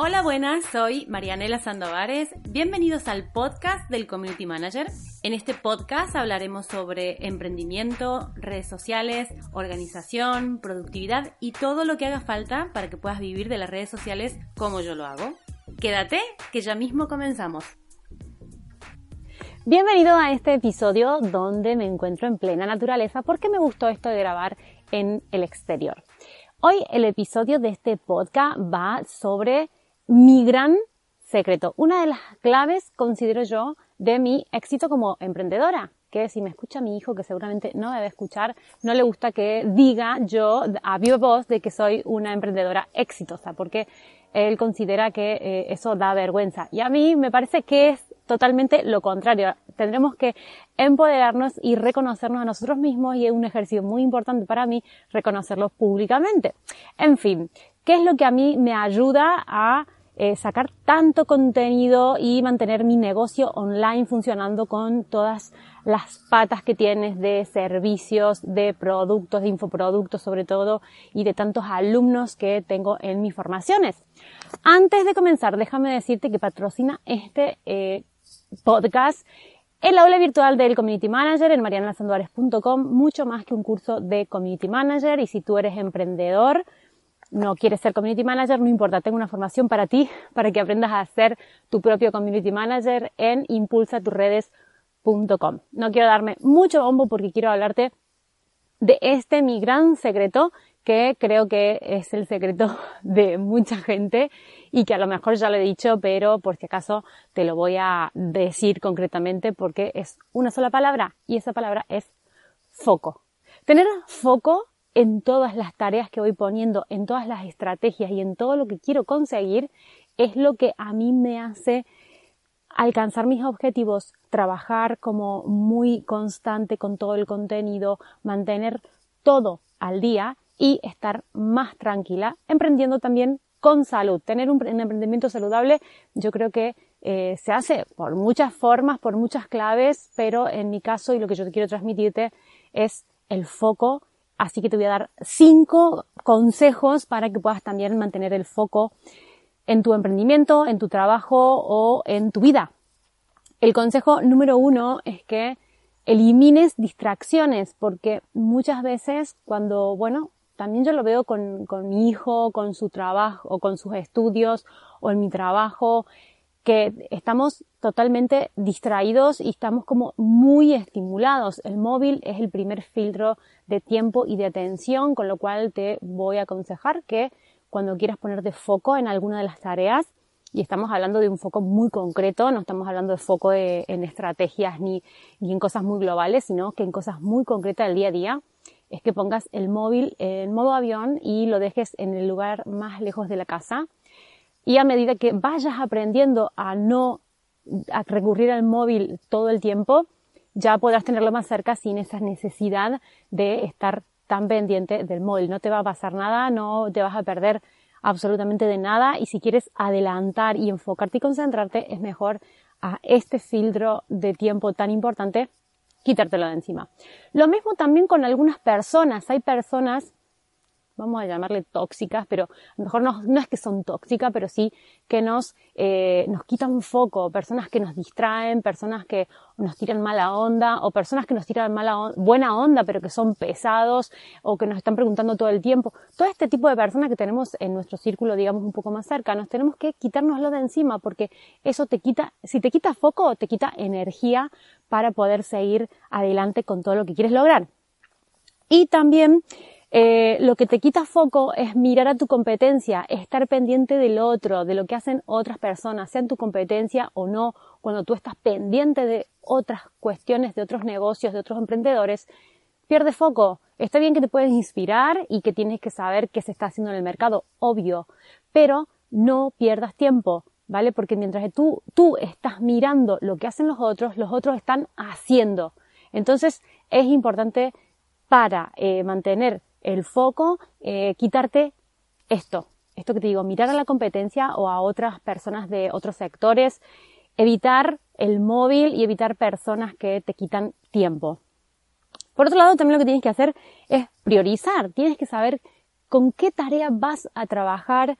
Hola, buenas, soy Marianela Sandovares. Bienvenidos al podcast del Community Manager. En este podcast hablaremos sobre emprendimiento, redes sociales, organización, productividad y todo lo que haga falta para que puedas vivir de las redes sociales como yo lo hago. Quédate, que ya mismo comenzamos. Bienvenido a este episodio donde me encuentro en plena naturaleza porque me gustó esto de grabar en el exterior. Hoy el episodio de este podcast va sobre mi gran secreto, una de las claves, considero yo, de mi éxito como emprendedora. Que si me escucha mi hijo, que seguramente no debe escuchar, no le gusta que diga yo a viva voz de que soy una emprendedora exitosa, porque él considera que eh, eso da vergüenza. Y a mí me parece que es totalmente lo contrario. Tendremos que empoderarnos y reconocernos a nosotros mismos y es un ejercicio muy importante para mí reconocerlo públicamente. En fin, ¿qué es lo que a mí me ayuda a eh, sacar tanto contenido y mantener mi negocio online funcionando con todas las patas que tienes de servicios, de productos, de infoproductos sobre todo y de tantos alumnos que tengo en mis formaciones. Antes de comenzar, déjame decirte que patrocina este eh, podcast el aula virtual del Community Manager en marianelasanduares.com, mucho más que un curso de Community Manager y si tú eres emprendedor, no quieres ser community manager, no importa, tengo una formación para ti, para que aprendas a ser tu propio community manager en impulsaturredes.com. No quiero darme mucho bombo porque quiero hablarte de este mi gran secreto que creo que es el secreto de mucha gente y que a lo mejor ya lo he dicho, pero por si acaso te lo voy a decir concretamente porque es una sola palabra y esa palabra es foco. Tener foco en todas las tareas que voy poniendo, en todas las estrategias y en todo lo que quiero conseguir, es lo que a mí me hace alcanzar mis objetivos, trabajar como muy constante con todo el contenido, mantener todo al día y estar más tranquila, emprendiendo también con salud. Tener un, emprendimiento saludable yo creo que eh, se hace por muchas formas, por muchas claves, pero en mi caso y lo que yo quiero transmitirte es el foco Así que te voy a dar cinco consejos para que puedas también mantener el foco en tu emprendimiento, en tu trabajo o en tu vida. El consejo número uno es que elimines distracciones, porque muchas veces cuando, bueno, también yo lo veo con, con mi hijo, con su trabajo, o con sus estudios, o en mi trabajo, que estamos totalmente distraídos y estamos como muy estimulados. El móvil es el primer filtro de tiempo y de atención, con lo cual te voy a aconsejar que cuando quieras ponerte foco en alguna de las tareas, y estamos hablando de un foco muy concreto, no estamos hablando de foco en estrategias ni, ni en cosas muy globales, sino que en cosas muy concretas del día a día, es que pongas el móvil en modo avión y lo dejes en el lugar más lejos de la casa y a medida que vayas aprendiendo a no recurrir al móvil todo el tiempo, ya podrás tenerlo más cerca sin esa necesidad de estar tan pendiente del móvil. No te va a pasar nada, no te vas a perder absolutamente de nada y si quieres adelantar y enfocarte y concentrarte es mejor a este filtro de tiempo tan importante quitártelo de encima. Lo mismo también con algunas personas. Hay personas vamos a llamarle tóxicas, pero a lo mejor no, es que son tóxicas, pero sí que nos, eh, nos quitan foco, personas que nos distraen, personas que nos tiran mala onda, o personas que nos tiran mala buena onda, pero que son pesados, o que nos están preguntando todo el tiempo. Todo este tipo de personas que tenemos en nuestro círculo, digamos, un poco más cerca, nos tenemos que quitárnoslo de encima, porque eso te quita, si te quita foco, te quita energía para poder seguir adelante con todo lo que quieres lograr. Y también eh, lo que te quita foco es mirar a tu competencia, estar pendiente del otro, de lo que hacen otras personas, sea en tu competencia o no, cuando tú estás pendiente de otras cuestiones, de otros negocios, de otros emprendedores, pierde foco. Está bien que te puedes inspirar y que tienes que saber qué se está haciendo en el mercado, obvio, pero no pierdas tiempo, ¿vale? Porque mientras tú, tú estás mirando lo que hacen los otros, los otros están haciendo. Entonces es importante para eh, mantener el foco, eh, quitarte esto, esto que te digo, mirar a la competencia o a otras personas de otros sectores, evitar el móvil y evitar personas que te quitan tiempo. Por otro lado, también lo que tienes que hacer es priorizar, tienes que saber con qué tarea vas a trabajar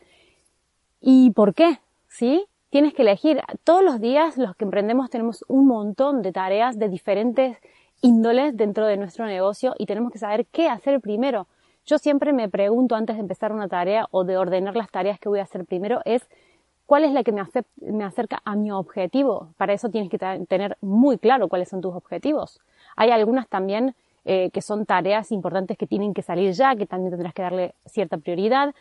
¿Y por qué? ¿Sí? Tienes que elegir. Todos los días los que emprendemos tenemos un montón de tareas de diferentes índoles dentro de nuestro negocio y tenemos que saber qué hacer primero. Yo siempre me pregunto antes de empezar una tarea o de ordenar las tareas que voy a hacer primero es cuál es la que me, acerca a mi objetivo. Para eso tienes que tener muy claro cuáles son tus objetivos. Hay algunas también eh, que son tareas importantes que tienen que salir ya, que también tendrás que darle cierta prioridad,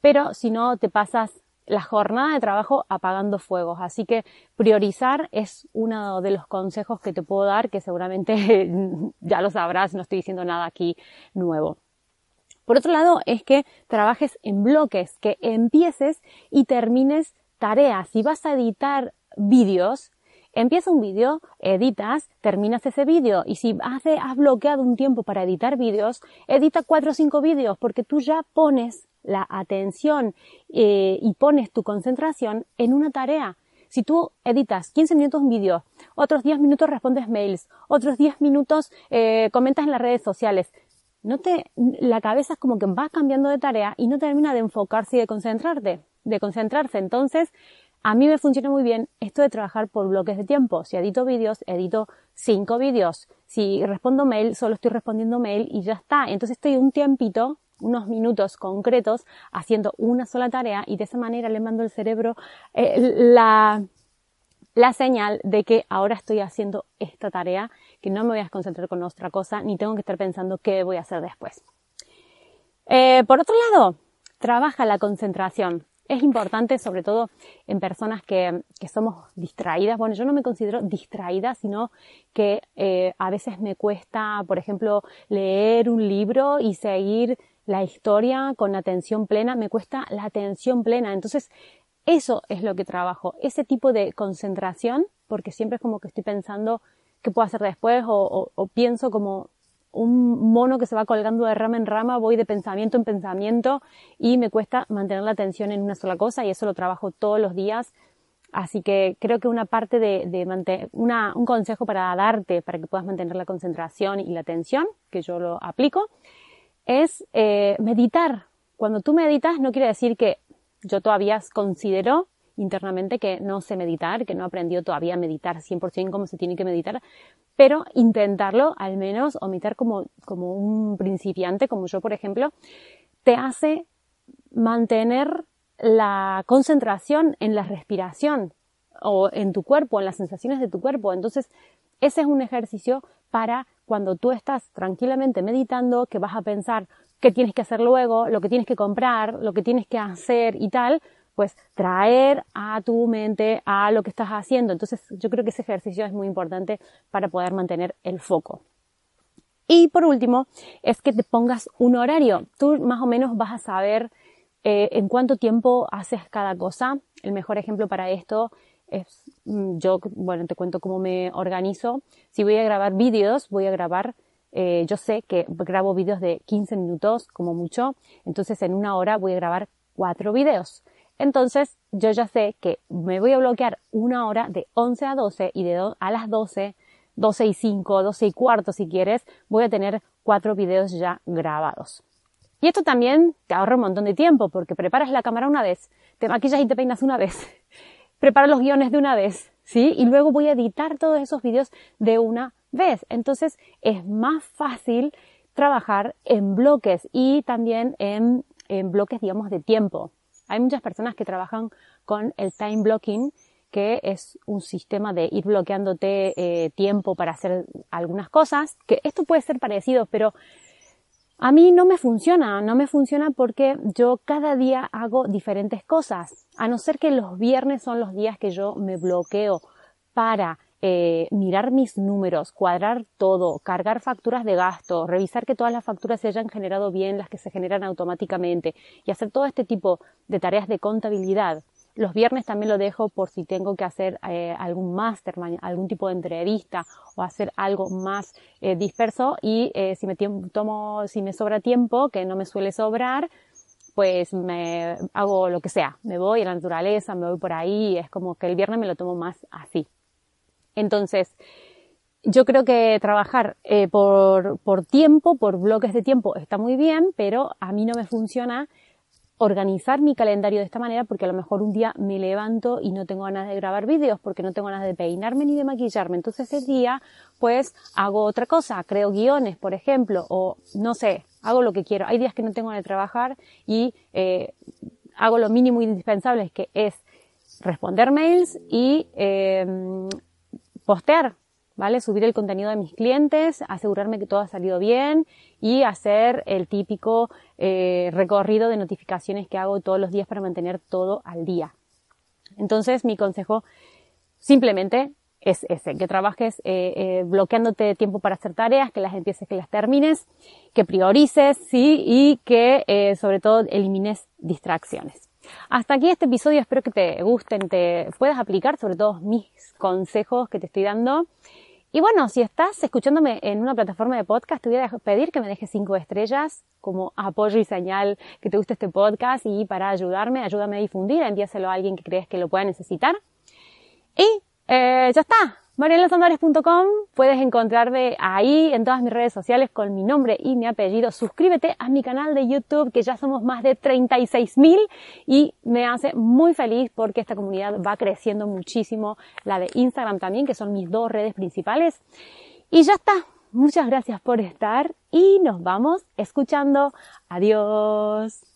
pero si no te pasas la jornada de trabajo apagando fuegos. Así que priorizar es uno de los consejos que te puedo dar, que seguramente ya lo sabrás, no estoy diciendo nada aquí nuevo. Por otro lado, es que trabajes en bloques, que empieces y termines tareas. Si vas a editar vídeos, empieza un vídeo, editas, terminas ese vídeo y si has, has bloqueado un tiempo para editar vídeos, edita cuatro o cinco vídeos porque tú ya pones la atención eh, y pones tu concentración en una tarea. Si tú editas 15 minutos un vídeo, otros 10 minutos respondes mails, otros 10 minutos eh, comentas en las redes sociales, no te, la cabeza es como que va cambiando de tarea y no termina de enfocarse y de concentrarte, de concentrarse. Entonces, a mí me funciona muy bien esto de trabajar por bloques de tiempo. Si edito vídeos, edito cinco vídeos. Si respondo mail, solo estoy respondiendo mail y ya está. Entonces estoy un tiempito unos minutos concretos haciendo una sola tarea y de esa manera le mando al cerebro eh, la, la señal de que ahora estoy haciendo esta tarea, que no me voy a concentrar con otra cosa, ni tengo que estar pensando qué voy a hacer después. Eh, por otro lado, trabaja la concentración. Es importante, sobre todo en personas que, que, somos distraídas. Bueno, yo no me considero distraída, sino que eh, a veces me cuesta, por ejemplo, leer un libro y seguir la historia con atención plena, me cuesta la atención plena. Entonces, eso es lo que trabajo, ese tipo de concentración, porque siempre es como que estoy pensando qué puedo hacer después o, o, pienso como un mono que se va colgando de rama en rama, voy de pensamiento en pensamiento y me cuesta mantener la atención en una sola cosa y eso lo trabajo todos los días. Así que creo que una parte de, de un consejo para darte para que puedas mantener la concentración y la atención, que yo lo aplico, es eh, meditar. Cuando tú meditas no quiere decir que yo todavía considero internamente que no sé meditar, que no aprendió todavía a meditar 100% como se tiene que meditar, pero intentarlo al menos, o meditar como, como un principiante, como yo por ejemplo, te hace mantener la concentración en la respiración o en tu cuerpo, en las sensaciones de tu cuerpo. Entonces, ese es un ejercicio para cuando tú estás tranquilamente meditando, que vas a pensar qué tienes que hacer luego, lo que tienes que comprar, lo que tienes que hacer y tal, pues traer a tu mente a lo que estás haciendo. Entonces yo creo que ese ejercicio es muy importante para poder mantener el foco. Y por último, es que te pongas un horario. Tú más o menos vas a saber eh, en cuánto tiempo haces cada cosa. El mejor ejemplo para esto es, mm, yo, bueno, te cuento cómo me organizo. Si voy a grabar vídeos, voy a grabar, eh, yo sé que grabo vídeos de 15 minutos como mucho, entonces en una hora voy a grabar cuatro vídeos. Entonces yo ya sé que me voy a bloquear una hora de 11 a 12 y de a las 12, 12 y 5, 12 y cuarto si quieres, voy a tener cuatro vídeos ya grabados. Y esto también te ahorra un montón de tiempo porque preparas la cámara una vez, te maquillas y te peinas una vez preparo los guiones de una vez, ¿sí? Y luego voy a editar todos esos vídeos de una vez. Entonces es más fácil trabajar en bloques y también en, en bloques, digamos, de tiempo. Hay muchas personas que trabajan con el time blocking, que es un sistema de ir bloqueándote eh, tiempo para hacer algunas cosas, que esto puede ser parecido, pero a mí no me funciona, no me funciona porque yo cada día hago diferentes cosas, a no ser que los viernes son los días que yo me bloqueo para eh, mirar mis números, cuadrar todo, cargar facturas de gasto, revisar que todas las facturas se hayan generado bien, las que se generan automáticamente y hacer todo este tipo de tareas de contabilidad los viernes también lo dejo por si tengo que hacer eh, algún máster, algún tipo de entrevista o hacer algo más eh, disperso y eh, si me tomo, si me sobra tiempo, que no me suele sobrar, pues me hago lo que sea, me voy a la naturaleza, me voy por ahí, es como que el viernes me lo tomo más así. Entonces, yo creo que trabajar por, por tiempo, por bloques de tiempo, está muy bien, pero a mí no me funciona organizar mi calendario de esta manera porque a lo mejor un día me levanto y no tengo ganas de grabar vídeos porque no tengo ganas de peinarme ni de maquillarme. Entonces ese día pues hago otra cosa, creo guiones, por ejemplo, o no sé, hago lo que quiero. Hay días que no tengo ganas de trabajar y eh, hago lo mínimo indispensable que es responder mails y eh, postear ¿vale? Subir el contenido de mis clientes, asegurarme que todo ha salido bien y hacer el típico eh, recorrido de notificaciones que hago todos los días para mantener todo al día. Entonces, mi consejo simplemente es ese, que trabajes eh, eh, bloqueándote tiempo para hacer tareas, que las empieces, que las termines, que priorices, sí, y que sobre todo elimines distracciones. Hasta aquí este episodio, espero que te gusten, te puedas aplicar sobre todo mis consejos que te estoy dando. Y bueno, si estás escuchándome en una plataforma de podcast, te voy a pedir que me dejes cinco estrellas como apoyo y señal que te guste este podcast y para ayudarme, ayúdame a difundir, envíaselo a alguien que crees que lo pueda necesitar. Y eh, ya está, marielosandores.com, puedes encontrarme ahí en todas mis redes sociales con mi nombre y mi apellido. Suscríbete a mi canal de YouTube, que ya somos más de 36.000 y me hace muy feliz porque esta comunidad va creciendo muchísimo. La de Instagram también, que son mis dos redes principales. Y ya está. Muchas gracias por estar y nos vamos escuchando. Adiós.